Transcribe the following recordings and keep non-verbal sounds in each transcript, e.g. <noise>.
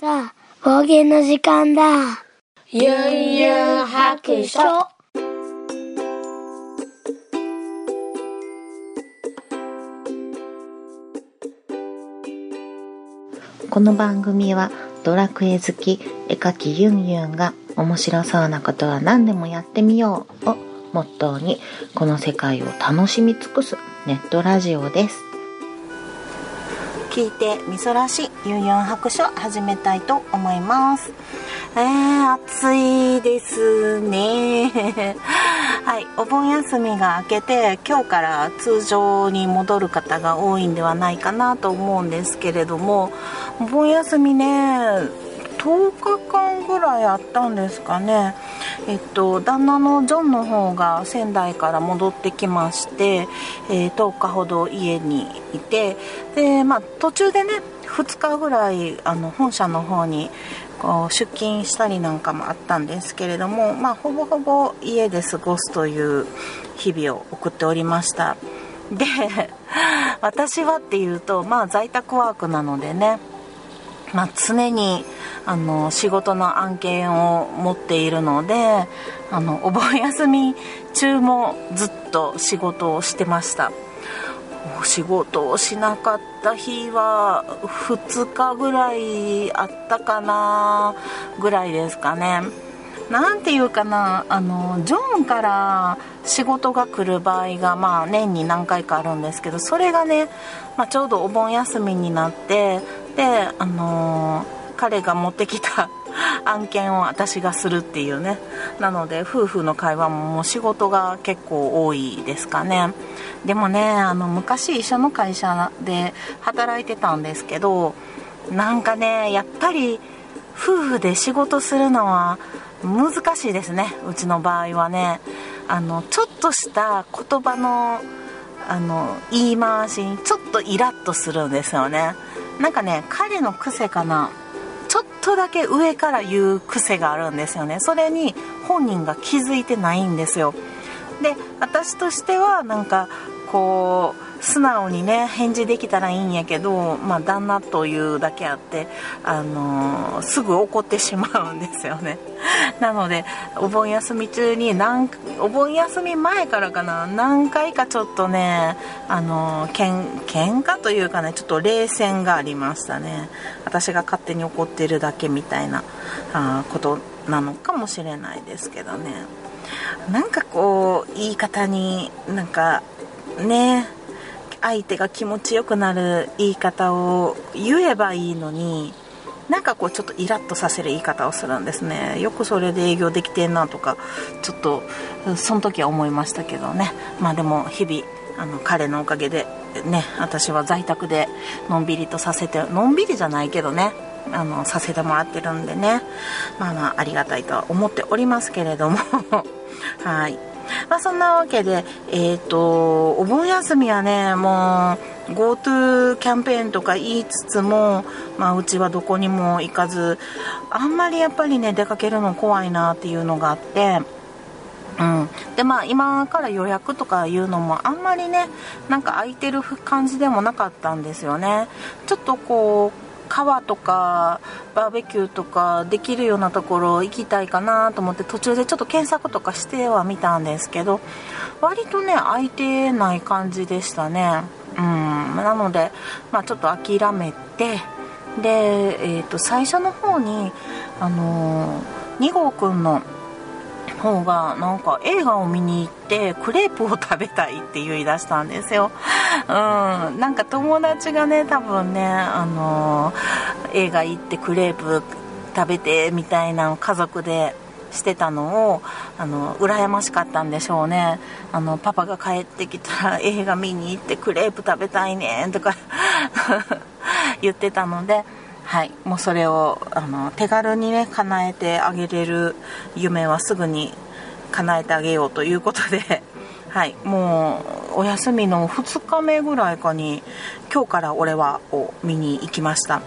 さあ、冒険の時間だ。ゆんゆん白書。この番組はドラクエ好き絵描きユンユンが面白そうなことは何でもやってみようをモットーにこの世界を楽しみ尽くすネットラジオです聞いてみそらしユンユン白書始めたいと思います。えー、暑いですね。<laughs> はいお盆休みが明けて今日から通常に戻る方が多いんではないかなと思うんですけれどもお盆休みね10日間ぐらいあったんですかね。えっと旦那のジョンの方が仙台から戻ってきまして、えー10日ほど家にいてでまあ途中でね2日ぐらいあの本社の方にこう出勤したりなんかもあったんですけれどもまあほぼほぼ家で過ごすという日々を送っておりました。で <laughs> 私はっていうとまあ在宅ワークなのでねまあ、常にあの仕事の案件を持っているのであのお盆休み中もずっと仕事をしてました。お仕事をしなかった日は2日ぐらいあったかなぐらいですかね。なんていうかなあのジョンから仕事が来る場合が、まあ、年に何回かあるんですけどそれがね、まあ、ちょうどお盆休みになってで、あの彼が持ってきた <laughs> 案件を私がするっていうね。なので夫婦の会話ももう仕事が結構多いですかね。でもねあの昔一緒の会社で働いてたんですけどなんかねやっぱり夫婦で仕事するのは難しいですね。うちの場合はね。あのちょっとした言葉のあの言い回しにちょっとイラッとするんですよね。なんかね彼の癖かな。ちょっとだけ上から言う癖があるんですよね。それに本人が気づいてないんですよ。で私としてはなんかこう素直にね返事できたらいいんやけど、まあ、旦那というだけあって、あのーすぐ怒ってしまうんですよね。<laughs> なのでお盆休み中に何お盆休み前からかな何回かちょっとね、あのーけん喧嘩というかねちょっと冷戦がありましたね。私が勝手に怒ってるだけみたいなあことなのかもしれないですけどね。なんかこう言い方になんかね相手が気持ちよくなる言い方を言えばいいのになんかこうちょっとイラッとさせる言い方をするんですね。よくそれで営業できてんなとかちょっとその時は思いましたけどね。まあでも日々あの彼のおかげでね私は在宅でのんびりとさせてのんびりじゃないけどね。あのさせてもらってるんでね。まあまあありがたいとは思っておりますけれども。<laughs> はい。まあそんなわけでえっ、とお盆休みはねもう GoTo キャンペーンとか言いつつも、まあ、うちはどこにも行かずあんまりやっぱりね出かけるの怖いなっていうのがあってうん、でまあ今から予約とかいうのもあんまりねなんか空いてる感じでもなかったんですよね。ちょっとこう川とかバーベキューとかできるようなところ行きたいかなと思って途中でちょっと検索とかしてはみたんですけど割とね空いてない感じでしたね。うん。なので、まあ、ちょっと諦めてで、えー、と最初の方にあのー、2号くんの方がなんか映画を見に行ってクレープを食べたいって言い出したんですよ。うん、なんか友達がね多分ねあの映画行ってクレープ食べてみたいなの家族でしてたのをあの羨ましかったんでしょうねあのパパが帰ってきたら <laughs> 映画見に行ってクレープ食べたいねとか <laughs> 言ってたのではい、もうそれをあの手軽にね叶えてあげれる夢はすぐに叶えてあげようということで、<laughs> はい、もうお休みの2日目ぐらいかに今日から俺はを見に行きました。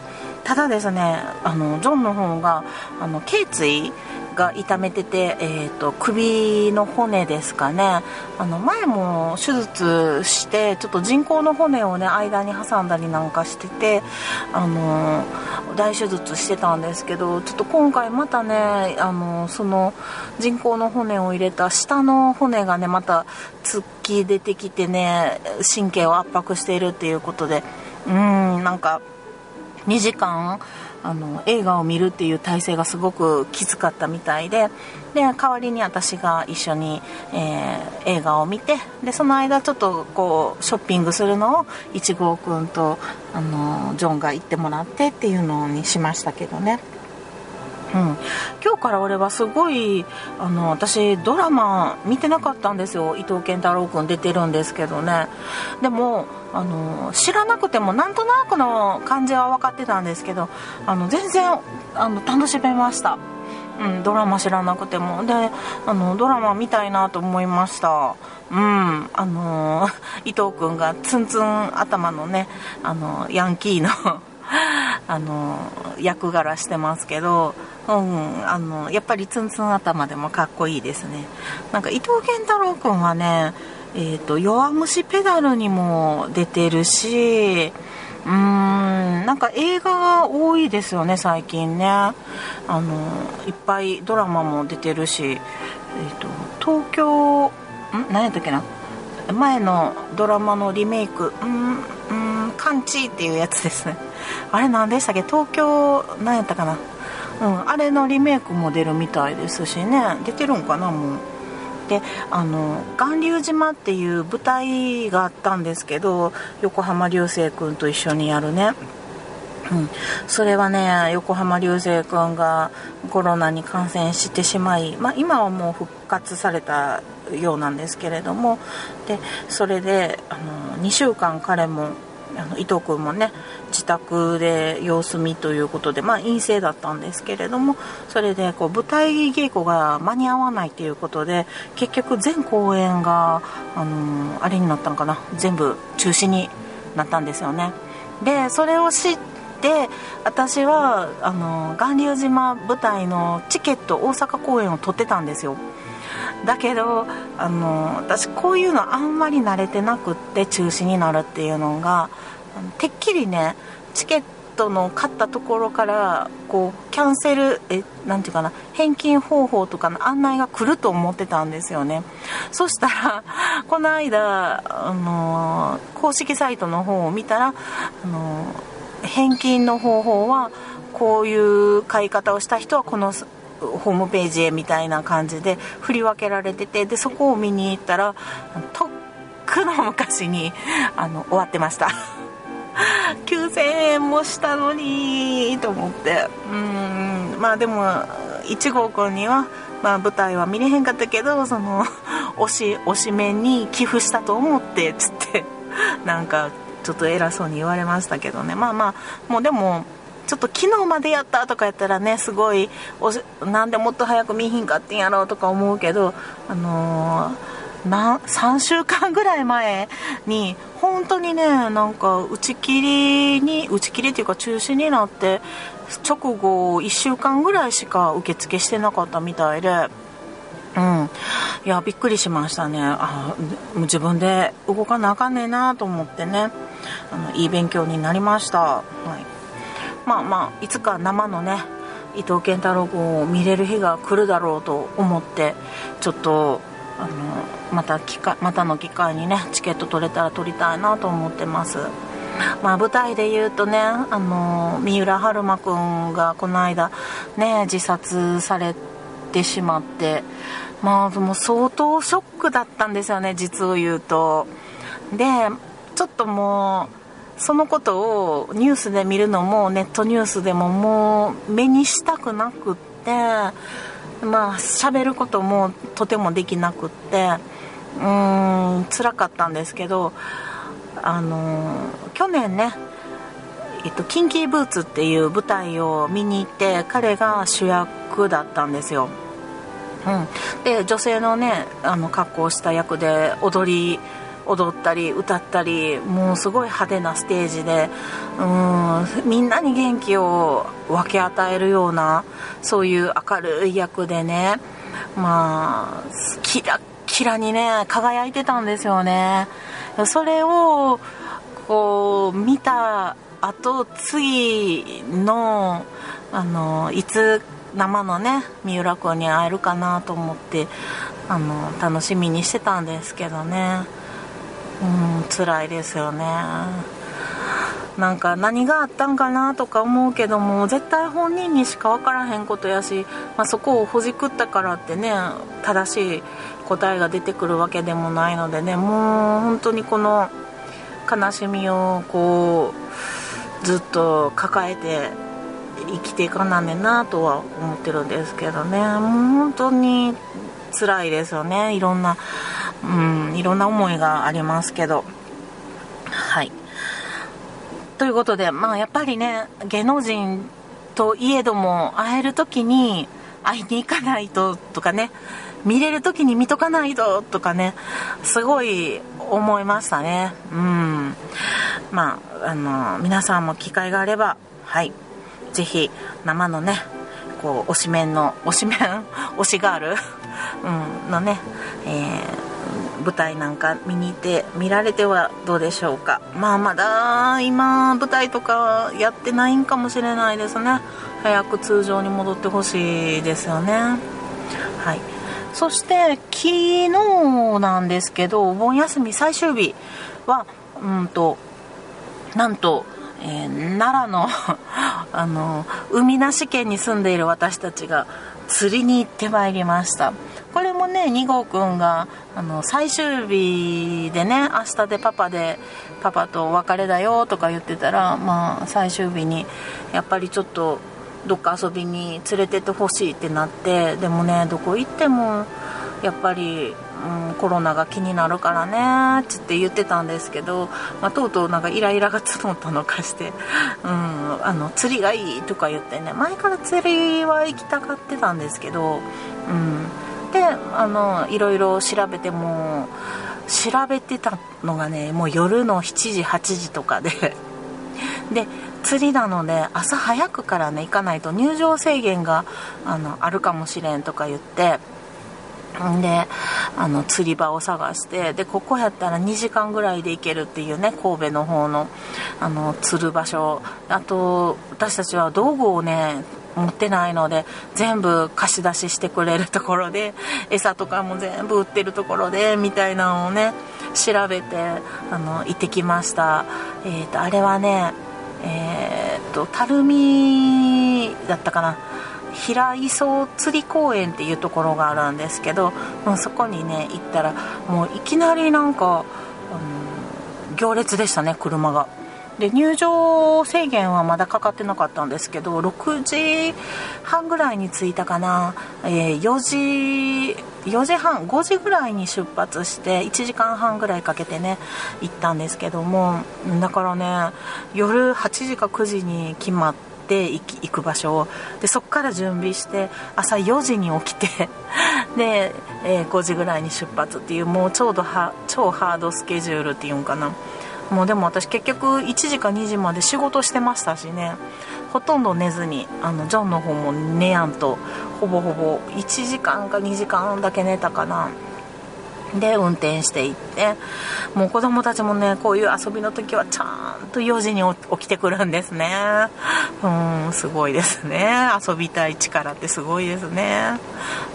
ただですねあのジョンの方があの頸椎が痛めてて、えーと、首の骨ですかね。あの前も手術してちょっと人工の骨をね間に挟んだりなんかしててあの大手術してたんですけどちょっと今回またねあのその人工の骨を入れた下の骨がねまた突き出てきてね神経を圧迫しているっていうことでうんなんか2時間あの映画を見るっていう体制がすごくきつかったみたいでで代わりに私が一緒に、えー、映画を見てでその間ちょっとこうショッピングするのを1号くんとあのジョンが行ってもらってっていうのにしましたけどね。うん、今日から俺はすごいあの私ドラマ見てなかったんですよ。伊藤健太郎君出てるんですけどね。でもあの知らなくてもなんとなくの感じは分かってたんですけどあの全然あの楽しめました、うん、ドラマ知らなくても。であのドラマ見たいなと思いました。うんあの伊藤君がツンツン頭のねあのヤンキーの <laughs> あの役柄してますけどうん、あのやっぱりツンツン頭でもかっこいいですね。なんか伊藤健太郎君はねえーと、弱虫ペダルにも出てるしうーんなんか映画が多いですよね最近ね。あのいっぱいドラマも出てるし、えーと、東京ん？何やったっけな？前のドラマのリメイク「うん？うんカンチ」っていうやつですね。あれ何でしたっけ？東京何やったかな？うん、あれのリメイクも出るみたいですしね。出てるんかなもう。であの巌流島っていう舞台があったんですけど横浜流星君と一緒にやるね。うん、それはね横浜流星君がコロナに感染してしまい、まあ、今はもう復活されたようなんですけれども。でそれであの2週間彼もあの伊藤君もね自宅で様子見ということで、まあ、陰性だったんですけれどもそれでこう舞台稽古が間に合わないということで結局全公演が、あのー、あれになったのかな全部中止になったんですよね。でそれを知って私はあの巌流島舞台のチケット大阪公演を取ってたんですよ。だけどあの私こういうのあんまり慣れてなくって中止になるっていうのがてっきりねチケットの買ったところからこうキャンセルえなていうかな返金方法とかの案内が来ると思ってたんですよね。そしたら <laughs> この間、あの公式サイトの方を見たら、あの返金の方法はこういう買い方をした人はこのホームページへみたいな感じで振り分けられててでそこを見に行ったらとっくの昔にあの終わってました。9000円もしたのにと思って。うん。まあでも1号くんには、まあ、舞台は見れへんかったけどその <laughs> 推し推し面に寄付したと思ってっつってなんかちょっと偉そうに言われましたけどね。まあまあもうでもちょっと昨日までやったとかやったらねすごいなんでもっと早く見ひんかってんやろうとか思うけどあのー、な3週間ぐらい前に本当にねなんか打ち切りに打ち切りっていうか中止になって直後1週間ぐらいしか受付してなかったみたいで。うん、いやびっくりしましたね。あ自分で動かなあかんねえなと思ってね。あのいい勉強になりました、はい。まあまあいつか生のね伊藤健太郎君を見れる日が来るだろうと思ってちょっとあのまた機会またの機会にねチケット取れたら取りたいなと思ってます。まあ舞台で言うとねあの三浦春馬君がこの間ね自殺されてしまってまあもう相当ショックだったんですよね実を言うと。でちょっともうそのことをニュースで見るのもネットニュースでももう目にしたくなくってまあ喋ることもとてもできなくってうーん辛かったんですけどあの去年ねえっと、キンキーブーツっていう舞台を見に行って彼が主役だったんですよ、うん、で女性のねあの格好をした役で踊り踊ったり歌ったりもうすごい派手なステージでうんみんなに元気を分け与えるようなそういう明るい役でねまあキラキラにね輝いてたんですよね。それをこう見た後次のあのいつ生のね三浦君に会えるかなと思ってあの楽しみにしてたんですけどね。うん辛いですよね。なんか何があったんかなとか思うけども絶対本人にしか分からへんことやし、まあ、そこをほじくったからってね正しい答えが出てくるわけでもないのでねもう本当にこの悲しみをこうずっと抱えて生きていかなんねなとは思ってるんですけどね。もう本当に辛いですよね。いろんなうんいろんな思いがありますけど。はい。ということでまあやっぱりね芸能人といえども会える時に会いに行かないととかね見れる時に見とかないととかねすごい思いましたね。うん。まああの皆さんも機会があればはい。ぜひ生のねこう推しメンの推しメン <laughs> 推しガール、うん、のね、えー、舞台なんか見に行って見られてはどうでしょうか。まあまだ今舞台とかやってないんかもしれないですね。早く通常に戻ってほしいですよね。はい。そして昨日なんですけどお盆休み最終日はうんとなんとえー、奈良の <laughs> あの海なし県に住んでいる私たちが釣りに行ってまいりました。これもね2号くんがあの最終日でね明日でパパでパパとお別れだよとか言ってたらまあ最終日にやっぱりちょっとどっか遊びに連れてってほしいってなってでもねどこ行ってもやっぱりうん、コロナが気になるからねっつって言ってたんですけど、まあ、とうとうなんかイライラが募ったのかして、うん、あの釣りがいいとか言ってね前から釣りは行きたがってたんですけど、うん、であのいろいろ調べても調べてたのがねもう夜の7時8時とかで <laughs> で釣りなので朝早くからね行かないと入場制限があのあるかもしれんとか言って。であの釣り場を探してでここやったら2時間ぐらいで行けるっていうね神戸の方のあの釣る場所。あと私たちは道具をね持ってないので全部貸し出ししてくれるところで餌とかも全部売ってるところでみたいなのをね調べてあの行ってきました。えーと、あれはねえっ、ー、と垂水だったかな。平磯釣り公園っていうところがあるんですけどもうそこにね行ったらもういきなりなんか、うん、行列でしたね車が。で入場制限はまだかかってなかったんですけど6時半ぐらいに着いたかな、えー、4時4時半5時ぐらいに出発して1時間半ぐらいかけてね行ったんですけどもだからね夜8時か9時に決まってて行く場所を。でそこから準備して朝4時に起きて <laughs> で、えー、5時ぐらいに出発っていうもうちょうど超ハードスケジュールっていうんかな。もうでも私結局1時か2時まで仕事してましたしね。ほとんど寝ずにあのジョンの方も寝やんとほぼほぼ1時間か2時間だけ寝たかな。で運転していってもう子供たちもねこういう遊びの時はちゃんと4時に起きてくるんですね。うんすごいですね。遊びたい力ってすごいですね。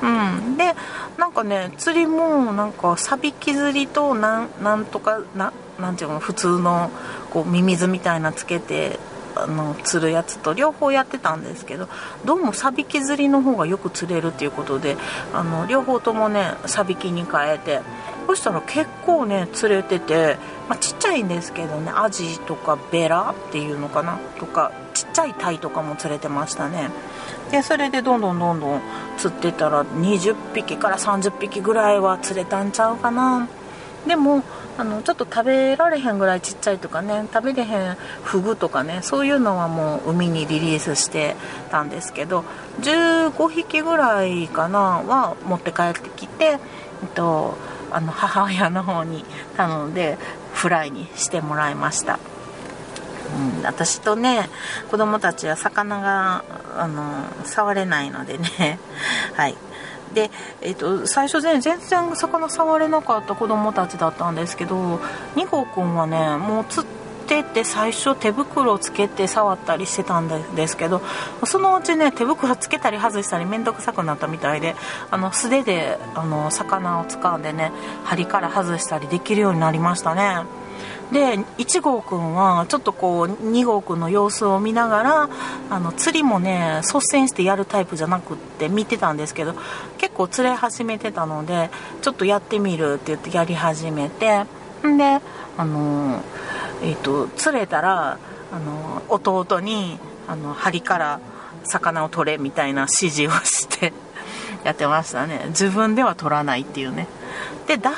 うん。でなんかね釣りもなんかサビキ釣りとなんとかななんていうの普通のこうミミズみたいなつけてあの釣るやつと両方やってたんですけどどうもサビキ釣りの方がよく釣れるっていうことであの両方ともねサビキに変えてそしたら結構ね釣れてて、まあ、ちっちゃいんですけどねアジとかベラっていうのかなとかちっちゃいタイとかも釣れてましたね。でそれでどんどんどんどん釣ってたら20匹から30匹ぐらいは釣れたんちゃうかな。でもあのちょっと食べられへんぐらいちっちゃいとかね食べれへんフグとかねそういうのはもう海にリリースしてたんですけど15匹ぐらいかなは持って帰ってきて、えっと、あの母親の方に頼んでフライにしてもらいました。うん、私とね子供たちは魚があの触れないのでね <laughs> はいで、えーと、最初全然魚触れなかった子供たちだったんですけど2号くんはねもう釣ってて最初手袋をつけて触ったりしてたんですけどそのうちね手袋つけたり外したり面倒くさくなったみたいであの素手であの魚を掴んでね針から外したりできるようになりましたね。で1号くんはちょっとこう2号くんの様子を見ながらあの釣りもね率先してやるタイプじゃなくって見てたんですけど結構釣れ始めてたのでちょっとやってみるって言ってやり始めてんであのえっ、ー、と釣れたらあの弟にあの針から魚を取れみたいな指示をしてやってましたね。自分では取らないっていうね。でだい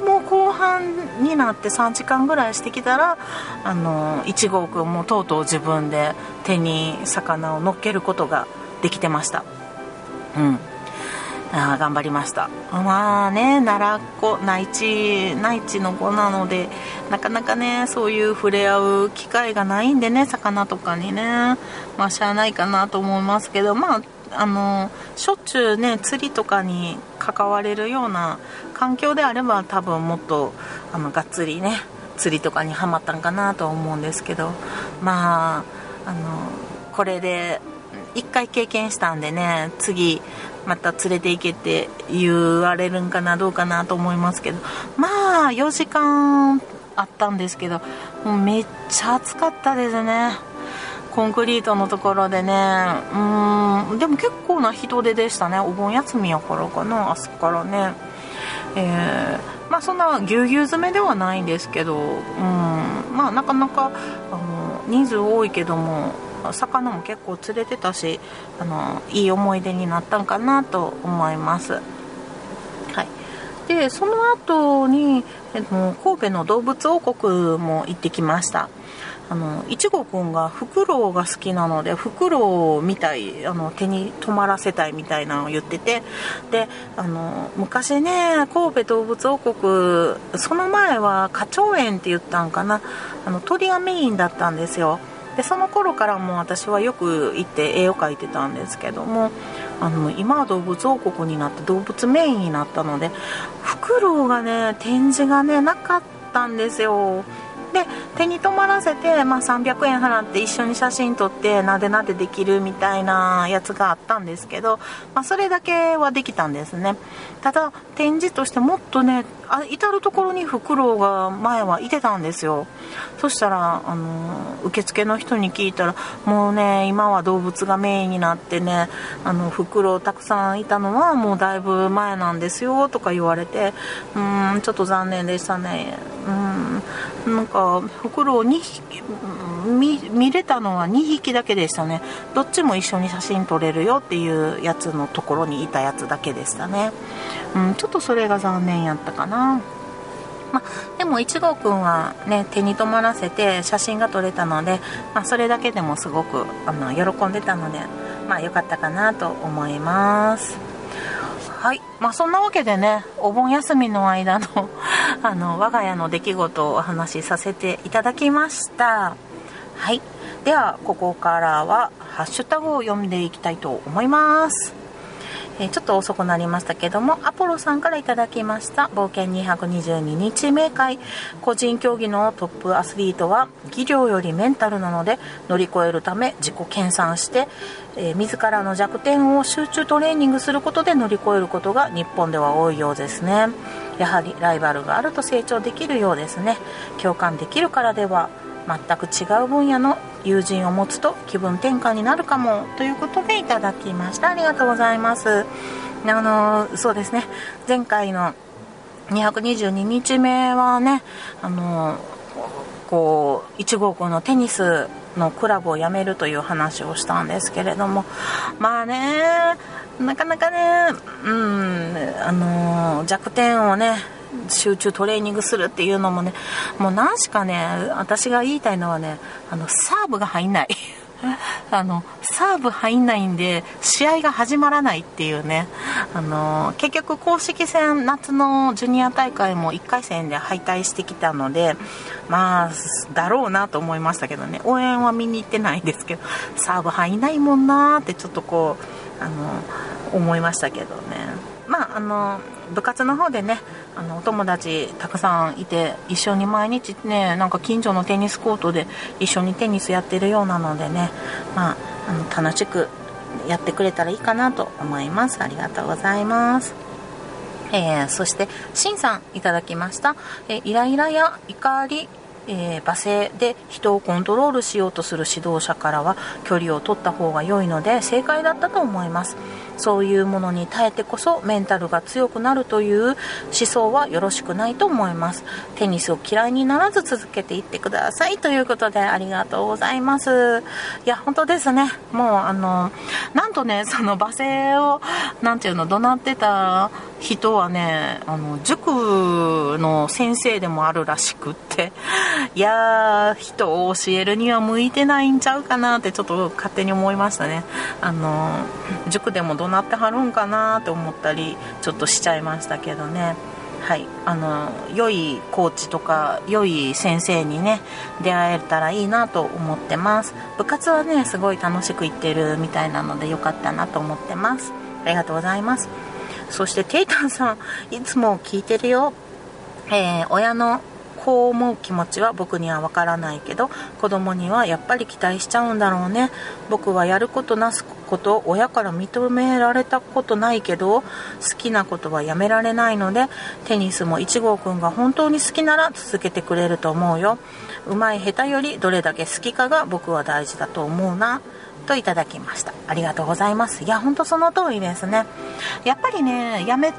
ぶもう後半になって3時間ぐらいしてきたらあの1号くんもとうとう自分で手に魚を乗っけることができてました。うん。あ頑張りました。まあね奈良っ子内地内地の子なのでなかなかねそういう触れ合う機会がないんでね魚とかにね。まあしゃあないかなと思いますけどまああのしょっちゅうね釣りとかに関われるような環境であれば多分もっとあのがっつりね釣りとかにはまったんかなと思うんですけどまああのこれで1回経験したんでね次また連れて行けって言われるんかなどうかなと思いますけどまあ4時間あったんですけどもうめっちゃ暑かったですね。コンクリートのところでね。うん。でも結構な人手でしたね。お盆休みやからかな。朝からね。えー、まあそんなぎゅうぎゅう詰めではないんですけど。うん。まあなかなかあの人数多いけども魚も結構釣れてたしあのいい思い出になったんかなと思います。でその後に、えっと、神戸の動物王国も行ってきました。あのいちごくんがフクロウが好きなのでフクロウみたいあの手に止まらせたいみたいなのを言っててであの昔ね神戸動物王国その前は花鳥園って言ったんかな。あの鳥がメインだったんですよ。でその頃からも私はよく行って絵を描いてたんですけどもあの今は動物王国になって動物メインになったのでフクロウがね展示がねなかったんですよ。で手に止まらせて、まあ、300円払って一緒に写真撮ってなでなでできるみたいなやつがあったんですけど、まあ、それだけはできたんですね。ただ展示としてもっとねあ至る所にフクロウが前はいてたんですよ。そしたらあの受付の人に聞いたらもうね今は動物がメインになってねあのフクロウたくさんいたのはもうだいぶ前なんですよとか言われてうんちょっと残念でしたね。うんなんかフクロウ2匹見見れたのは2匹だけでしたね。どっちも一緒に写真撮れるよっていうやつのところにいたやつだけでしたね。うんちょっとそれが残念やったかな。までも1号くんはね手に止まらせて写真が撮れたので、ま、それだけでもすごくあの喜んでたのでまあ良かったかなと思います。はい。まあそんなわけでねお盆休みの間のあの我が家の出来事をお話しさせていただきました。はい。ではここからはハッシュタグを読んでいきたいと思います。えちょっと遅くなりましたけどもアポロさんから頂きました。冒険222日目会。個人競技のトップアスリートは技量よりメンタルなので乗り越えるため自己研鑽して、えー、自らの弱点を集中トレーニングすることで乗り越えることが日本では多いようですね。やはりライバルがあると成長できるようですね。共感できるからでは全く違う分野の友人を持つと気分転換になるかもということでいただきました。ありがとうございます。あのそうですね。前回の222日目はねあのこう1号校のテニスのクラブを辞めるという話をしたんですけれども。まあねなかなかねうんあの弱点をね集中トレーニングするっていうのもねもう何しかね私が言いたいのはねあのサーブが入んない。<laughs> あのサーブ入んないんで試合が始まらないっていうね。あの結局公式戦夏のジュニア大会も1回戦で敗退してきたのでまあだろうなと思いましたけどね。応援は見に行ってないんですけどサーブ入んないもんなーってちょっとこうあの思いましたけどね。まああの部活の方でねあのお友達たくさんいて一緒に毎日ねなんか近所のテニスコートで一緒にテニスやってるようなのでねまああの楽しくやってくれたらいいかなと思います。ありがとうございます。えー、そして、しんさんいただきました。えー、イライラや怒り、えー、罵声で人をコントロールしようとする指導者からは距離を取った方が良いので正解だったと思います。そういうものに耐えてこそメンタルが強くなるという思想はよろしくないと思います。テニスを嫌いにならず続けていってください。ということでありがとうございます。いや本当ですね。もうあのなんとねその罵声を何ていうの怒鳴ってた人はねあの塾の先生でもあるらしくっていやー人を教えるには向いてないんちゃうかなってちょっと勝手に思いましたね。あの塾でも怒鳴ってはるんかなって思ったりちょっとしちゃいましたけどね。はい。あの良いコーチとか良い先生にね出会えたらいいなと思ってます。部活はねすごい楽しく行ってるみたいなので良かったなと思ってます。ありがとうございます。そしてテイタンさんいつも聞いてるよ。えー、親のこう思う気持ちは僕にはわからないけど子供にはやっぱり期待しちゃうんだろうね。僕はやることなすこと親から認められたことないけど好きなことはやめられないのでテニスも1号くんが本当に好きなら続けてくれると思うよ。うまい下手よりどれだけ好きかが僕は大事だと思うな。といただきました。ありがとうございます。いやほんとその通りですね。やっぱりねやめ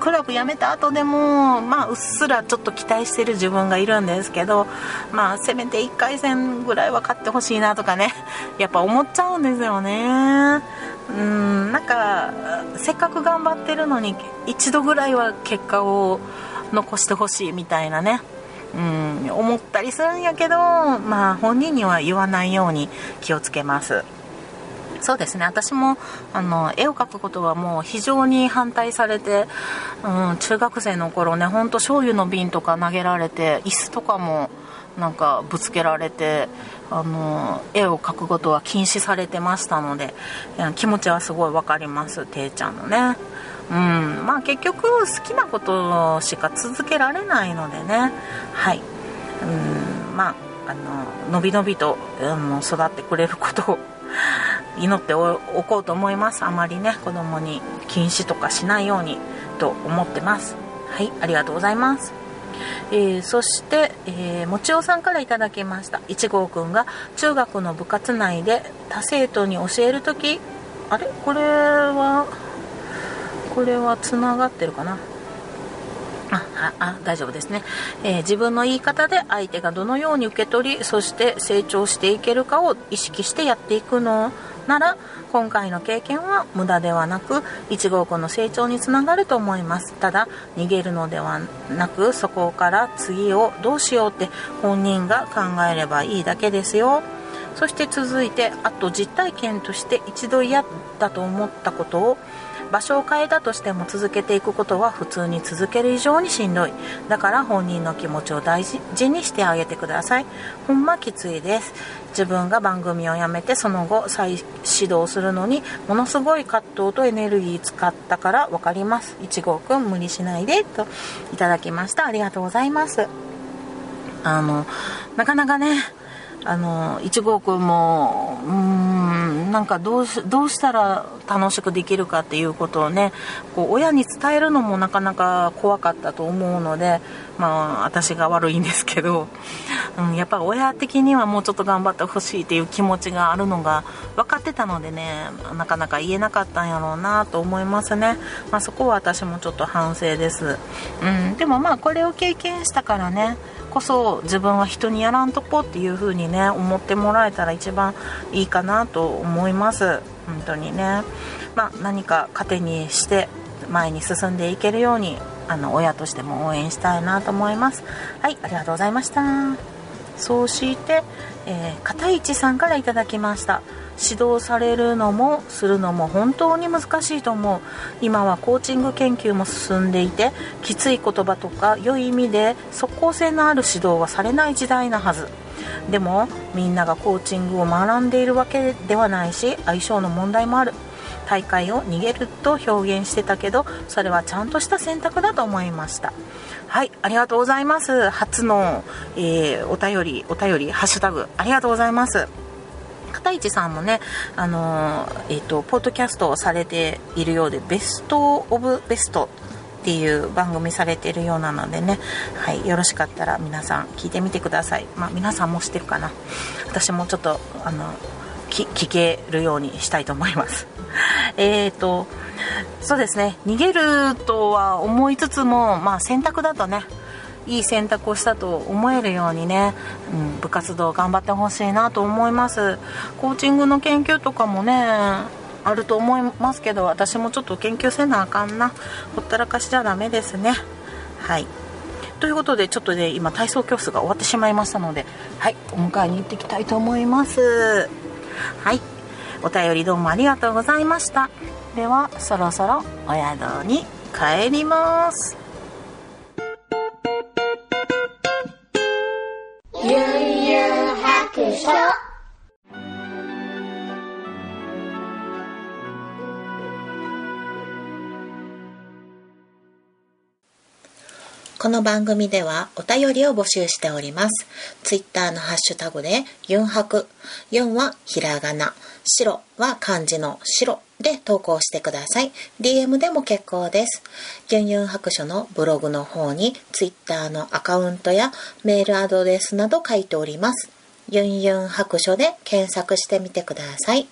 クラブ辞めた後でもまあうっすらちょっと期待してる自分がいるんですけどまあせめて1回戦ぐらいは勝ってほしいなとかね。<laughs> やっぱ思っちゃうんですよね。うんなんかせっかく頑張ってるのに一度ぐらいは結果を残してほしいみたいなね。うん思ったりするんやけどまあ本人には言わないように気をつけます。そうですね。私もあの絵を描くことはもう非常に反対されて、うん、中学生の頃ねほんと醤油の瓶とか投げられて椅子とかもなんかぶつけられてあの絵を描くことは禁止されてましたので気持ちはすごい分かります。ていちゃんのね。うん。まあ結局好きなことしか続けられないのでね。はい。うん。まああののびのびと、うん、育ってくれることを祈っておこうと思います。あまりね子供に禁止とかしないようにと思ってます。はいありがとうございます。えー、そして、えー、もちおさんから頂きました。1号くんが中学の部活内で他生徒に教える時あれ？これはこれはつながってるかな？ああ大丈夫ですね、えー、自分の言い方で相手がどのように受け取りそして成長していけるかを意識してやっていくの。なら今回の経験は無駄ではなく1号くんの成長につながると思います。ただ逃げるのではなくそこから次をどうしようって本人が考えればいいだけですよ。そして続いてあと実体験として一度嫌だと思ったことを場所を変えたとしても続けていくことは普通に続ける以上にしんどい。だから本人の気持ちを大事にしてあげてください。ほんまきついです。自分が番組を辞めてその後再始動するのにものすごい葛藤とエネルギー使ったから分かります。1号くん無理しないでといただきました。ありがとうございます。あのなかなかねあの1号くんもうんなんかどうどうしたら楽しくできるかっていうことをねこう親に伝えるのもなかなか怖かったと思うのでまあ私が悪いんですけど、<laughs> うん、やっぱ親的にはもうちょっと頑張ってほしいっていう気持ちがあるのが分かってたのでねなかなか言えなかったんやろうなと思いますね、まあ、そこは私もちょっと反省です、うん、でもまあこれを経験したからねこそ自分は人にやらんとこっていう風にね思ってもらえたら一番いいかなと思います。本当にね。まあ、何か糧にして前に進んでいけるようにあの親としても応援したいなと思います。はいありがとうございました。そして、えー、片市さんからいただきました。指導されるのもするのも本当に難しいと思う。今はコーチング研究も進んでいてきつい言葉とか良い意味で即効性のある指導はされない時代なはず。でもみんながコーチングを学んでいるわけではないし相性の問題もある。大会を逃げると表現してたけどそれはちゃんとした選択だと思いました。はいありがとうございます。初の、えー、お便りお便りハッシュタグありがとうございます。片市さんもね、あのー、えっ、ー、と、ポッドキャストをされているようで、ベスト・オブ・ベストっていう番組されているようなのでね、はい、よろしかったら皆さん聞いてみてください。まあ、皆さんも知ってるかな。私もちょっと、あの、聞けるようにしたいと思います。<laughs> えっと、そうですね、逃げるとは思いつつも、まあ選択だとね、いい選択をしたと思えるようにね、うん、部活動頑張ってほしいなと思います。コーチングの研究とかもねあると思いますけど私もちょっと研究せなあかんな。ほったらかしじゃダメですね。はい。ということでちょっとね今体操教室が終わってしまいましたのではいお迎えに行ってきたいと思います。はい。お便りどうもありがとうございました。ではそろそろお宿に帰ります。この番組ではお便りを募集しております。ツイッターのハッシュタグでユンハク、ユンはひらがな、白は漢字の白で投稿してください。DM でも結構です。ユンユン白書のブログの方にツイッターのアカウントやメールアドレスなど書いております。ユンユン白書で検索してみてください。